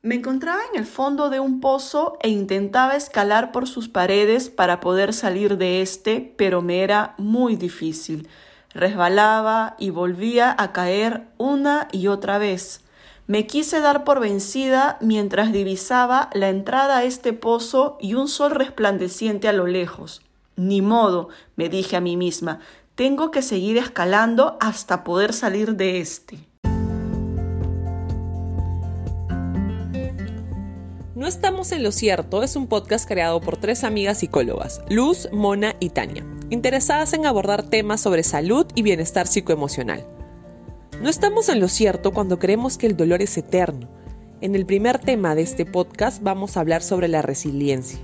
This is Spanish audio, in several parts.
Me encontraba en el fondo de un pozo e intentaba escalar por sus paredes para poder salir de este, pero me era muy difícil. Resbalaba y volvía a caer una y otra vez. Me quise dar por vencida mientras divisaba la entrada a este pozo y un sol resplandeciente a lo lejos. Ni modo, me dije a mí misma, tengo que seguir escalando hasta poder salir de este. No estamos en lo cierto es un podcast creado por tres amigas psicólogas, Luz, Mona y Tania, interesadas en abordar temas sobre salud y bienestar psicoemocional. No estamos en lo cierto cuando creemos que el dolor es eterno. En el primer tema de este podcast vamos a hablar sobre la resiliencia,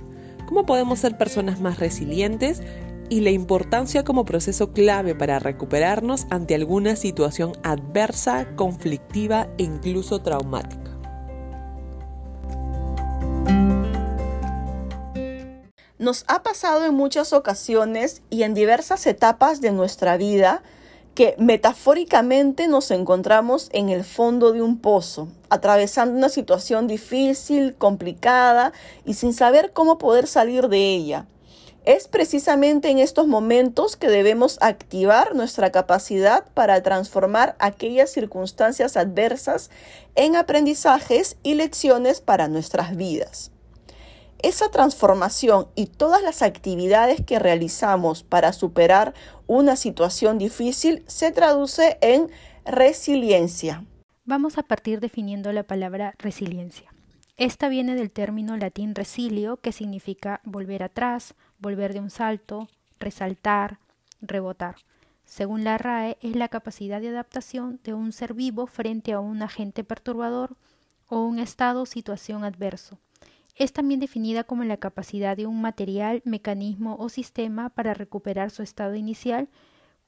cómo podemos ser personas más resilientes y la importancia como proceso clave para recuperarnos ante alguna situación adversa, conflictiva e incluso traumática. Nos ha pasado en muchas ocasiones y en diversas etapas de nuestra vida que metafóricamente nos encontramos en el fondo de un pozo, atravesando una situación difícil, complicada y sin saber cómo poder salir de ella. Es precisamente en estos momentos que debemos activar nuestra capacidad para transformar aquellas circunstancias adversas en aprendizajes y lecciones para nuestras vidas. Esa transformación y todas las actividades que realizamos para superar una situación difícil se traduce en resiliencia. Vamos a partir definiendo la palabra resiliencia. Esta viene del término latín resilio, que significa volver atrás, volver de un salto, resaltar, rebotar. Según la RAE, es la capacidad de adaptación de un ser vivo frente a un agente perturbador o un estado o situación adverso es también definida como la capacidad de un material, mecanismo o sistema para recuperar su estado inicial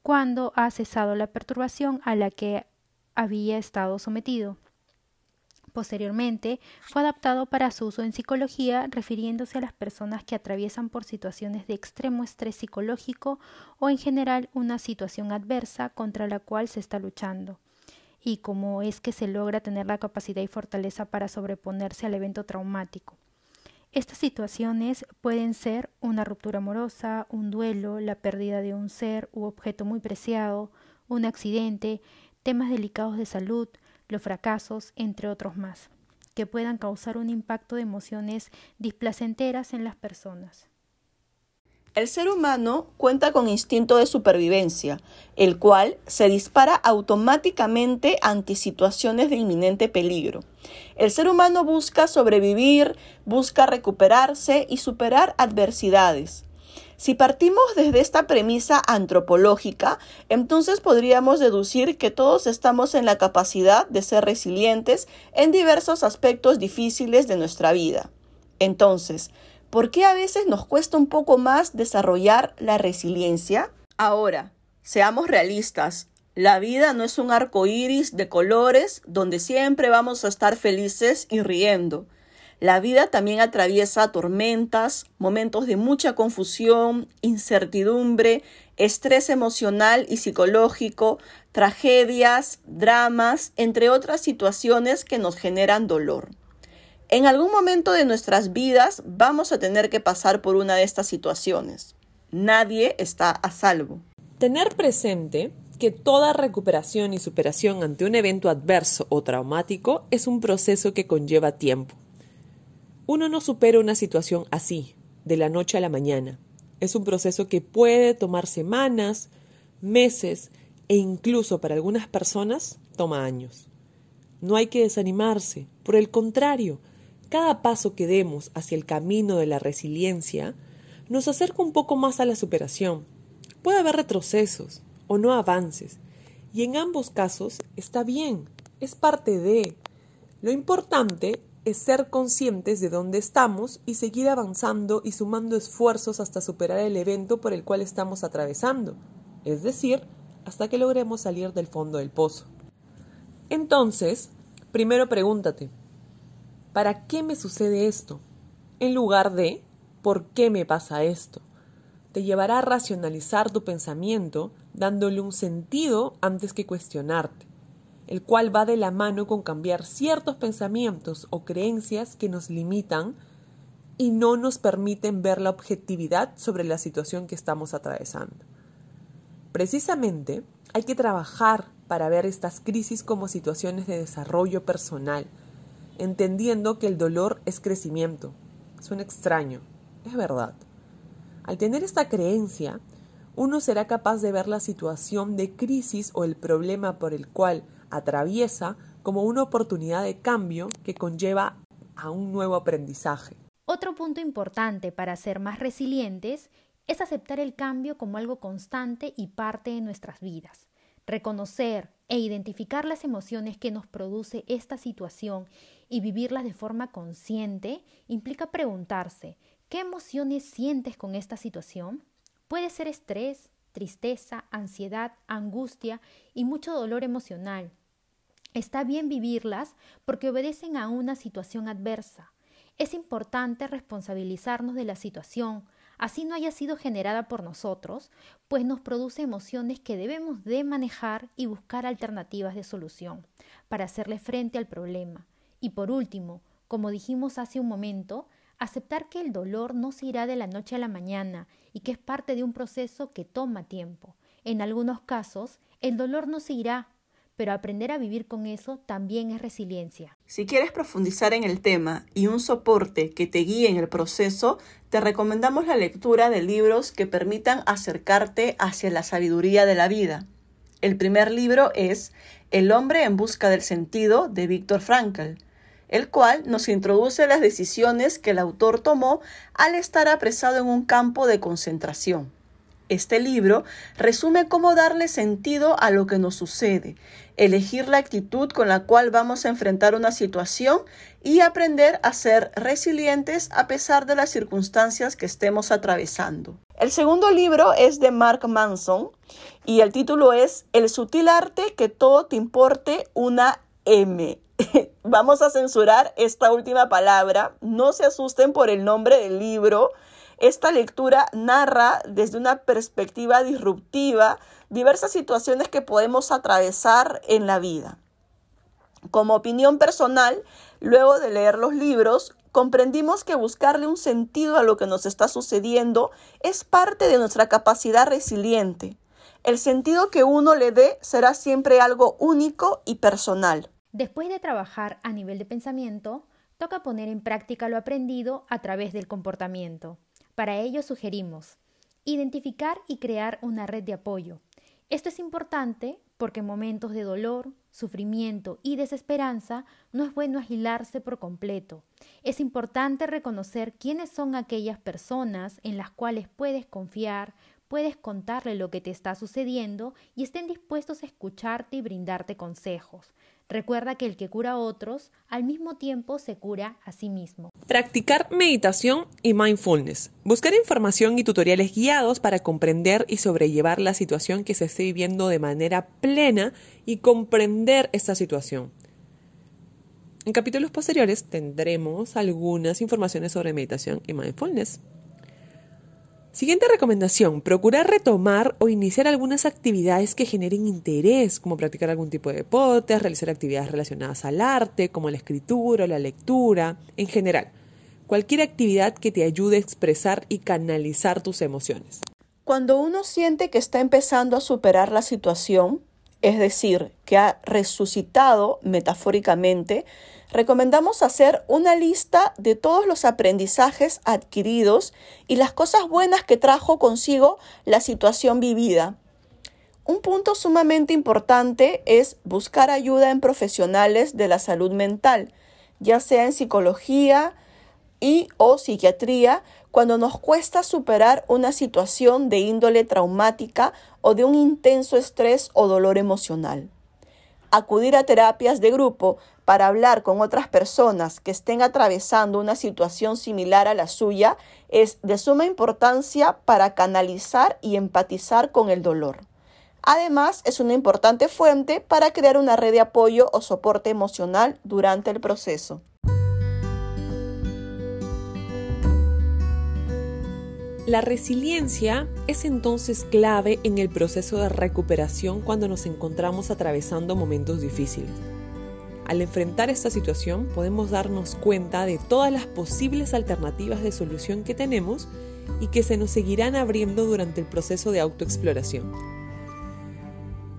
cuando ha cesado la perturbación a la que había estado sometido. Posteriormente, fue adaptado para su uso en psicología, refiriéndose a las personas que atraviesan por situaciones de extremo estrés psicológico o en general una situación adversa contra la cual se está luchando, y cómo es que se logra tener la capacidad y fortaleza para sobreponerse al evento traumático. Estas situaciones pueden ser una ruptura amorosa, un duelo, la pérdida de un ser u objeto muy preciado, un accidente, temas delicados de salud, los fracasos, entre otros más, que puedan causar un impacto de emociones displacenteras en las personas. El ser humano cuenta con instinto de supervivencia, el cual se dispara automáticamente ante situaciones de inminente peligro. El ser humano busca sobrevivir, busca recuperarse y superar adversidades. Si partimos desde esta premisa antropológica, entonces podríamos deducir que todos estamos en la capacidad de ser resilientes en diversos aspectos difíciles de nuestra vida. Entonces, ¿Por qué a veces nos cuesta un poco más desarrollar la resiliencia? Ahora, seamos realistas. La vida no es un arco iris de colores donde siempre vamos a estar felices y riendo. La vida también atraviesa tormentas, momentos de mucha confusión, incertidumbre, estrés emocional y psicológico, tragedias, dramas, entre otras situaciones que nos generan dolor. En algún momento de nuestras vidas vamos a tener que pasar por una de estas situaciones. Nadie está a salvo. Tener presente que toda recuperación y superación ante un evento adverso o traumático es un proceso que conlleva tiempo. Uno no supera una situación así, de la noche a la mañana. Es un proceso que puede tomar semanas, meses e incluso para algunas personas toma años. No hay que desanimarse, por el contrario, cada paso que demos hacia el camino de la resiliencia nos acerca un poco más a la superación. Puede haber retrocesos o no avances, y en ambos casos está bien, es parte de. Lo importante es ser conscientes de dónde estamos y seguir avanzando y sumando esfuerzos hasta superar el evento por el cual estamos atravesando, es decir, hasta que logremos salir del fondo del pozo. Entonces, primero pregúntate, ¿para qué me sucede esto? En lugar de ¿por qué me pasa esto? Te llevará a racionalizar tu pensamiento dándole un sentido antes que cuestionarte. el cual va de la mano con cambiar ciertos pensamientos o creencias que nos limitan y no nos permiten ver la objetividad sobre la situación que estamos atravesando. Precisamente, hay que trabajar para ver estas crisis como situaciones de desarrollo personal, entendiendo que el dolor es crecimiento. Suena extraño, es verdad. Al tener esta creencia, uno será capaz de ver la situación de crisis o el problema por el cual atraviesa como una oportunidad de cambio que conlleva a un nuevo aprendizaje. Otro punto importante para ser más resilientes es aceptar el cambio como algo constante y parte de nuestras vidas. Reconocer e identificar las emociones que nos produce esta situación y vivirlas de forma consciente implica preguntarse, ¿qué emociones sientes con esta situación? Puede ser estrés, tristeza, ansiedad, angustia y mucho dolor emocional. Está bien vivirlas porque obedecen a una situación adversa. Es importante responsabilizarnos de la situación, así no haya sido generada por nosotros, pues nos produce emociones que debemos de manejar y buscar alternativas de solución para hacerle frente al problema. Y por último, como dijimos hace un momento, aceptar que el dolor no se irá de la noche a la mañana y que es parte de un proceso que toma tiempo. En algunos casos, el dolor no se irá, pero aprender a vivir con eso también es resiliencia. Si quieres profundizar en el tema y un soporte que te guíe en el proceso, te recomendamos la lectura de libros que permitan acercarte hacia la sabiduría de la vida. El primer libro es El hombre en busca del sentido de Víctor Frankl, el cual nos introduce las decisiones que el autor tomó al estar apresado en un campo de concentración. Este libro resume cómo darle sentido a lo que nos sucede, elegir la actitud con la cual vamos a enfrentar una situación y aprender a ser resilientes a pesar de las circunstancias que estemos atravesando. El segundo libro es de Mark Manson y el título es El sutil arte que todo te importe una M. Vamos a censurar esta última palabra. No se asusten por el nombre del libro. Esta lectura narra desde una perspectiva disruptiva diversas situaciones que podemos atravesar en la vida. Como opinión personal, luego de leer los libros, comprendimos que buscarle un sentido a lo que nos está sucediendo es parte de nuestra capacidad resiliente. El sentido que uno le dé será siempre algo único y personal. Después de trabajar a nivel de pensamiento, toca poner en práctica lo aprendido a través del comportamiento. Para ello sugerimos identificar y crear una red de apoyo. Esto es importante porque en momentos de dolor, sufrimiento y desesperanza no es bueno agilarse por completo. Es importante reconocer quiénes son aquellas personas en las cuales puedes confiar, puedes contarle lo que te está sucediendo y estén dispuestos a escucharte y brindarte consejos. Recuerda que el que cura a otros, al mismo tiempo se cura a sí mismo. Practicar meditación y mindfulness. Buscar información y tutoriales guiados para comprender y sobrellevar la situación que se esté viviendo de manera plena y comprender esta situación. En capítulos posteriores tendremos algunas informaciones sobre meditación y mindfulness. Siguiente recomendación, procurar retomar o iniciar algunas actividades que generen interés, como practicar algún tipo de deporte, realizar actividades relacionadas al arte, como la escritura, la lectura, en general. Cualquier actividad que te ayude a expresar y canalizar tus emociones. Cuando uno siente que está empezando a superar la situación, es decir, que ha resucitado metafóricamente, recomendamos hacer una lista de todos los aprendizajes adquiridos y las cosas buenas que trajo consigo la situación vivida. Un punto sumamente importante es buscar ayuda en profesionales de la salud mental, ya sea en psicología y o psiquiatría, cuando nos cuesta superar una situación de índole traumática o de un intenso estrés o dolor emocional. Acudir a terapias de grupo para hablar con otras personas que estén atravesando una situación similar a la suya es de suma importancia para canalizar y empatizar con el dolor. Además, es una importante fuente para crear una red de apoyo o soporte emocional durante el proceso. La resiliencia es entonces clave en el proceso de recuperación cuando nos encontramos atravesando momentos difíciles. Al enfrentar esta situación podemos darnos cuenta de todas las posibles alternativas de solución que tenemos y que se nos seguirán abriendo durante el proceso de autoexploración.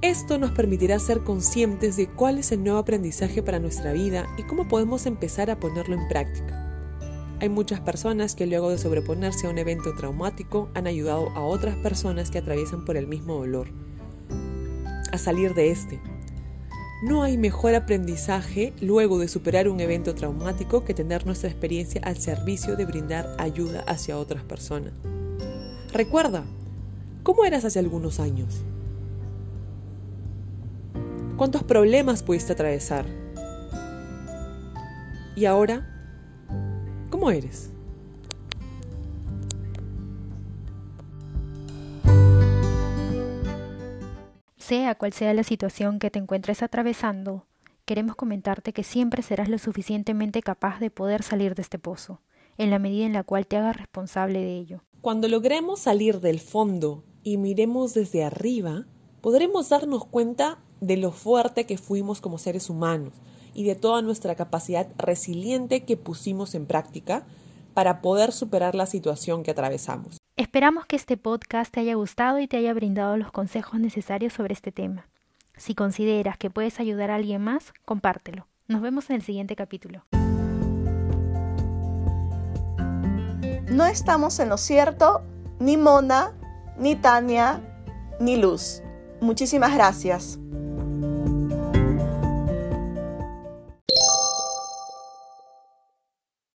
Esto nos permitirá ser conscientes de cuál es el nuevo aprendizaje para nuestra vida y cómo podemos empezar a ponerlo en práctica. Hay muchas personas que luego de sobreponerse a un evento traumático han ayudado a otras personas que atraviesan por el mismo dolor a salir de este. No hay mejor aprendizaje luego de superar un evento traumático que tener nuestra experiencia al servicio de brindar ayuda hacia otras personas. Recuerda, ¿cómo eras hace algunos años? ¿Cuántos problemas pudiste atravesar? ¿Y ahora? ¿Cómo eres? Sea cual sea la situación que te encuentres atravesando, queremos comentarte que siempre serás lo suficientemente capaz de poder salir de este pozo, en la medida en la cual te hagas responsable de ello. Cuando logremos salir del fondo y miremos desde arriba, podremos darnos cuenta de lo fuerte que fuimos como seres humanos, y de toda nuestra capacidad resiliente que pusimos en práctica para poder superar la situación que atravesamos. Esperamos que este podcast te haya gustado y te haya brindado los consejos necesarios sobre este tema. Si consideras que puedes ayudar a alguien más, compártelo. Nos vemos en el siguiente capítulo. No estamos en lo cierto, ni Mona, ni Tania, ni Luz. Muchísimas gracias.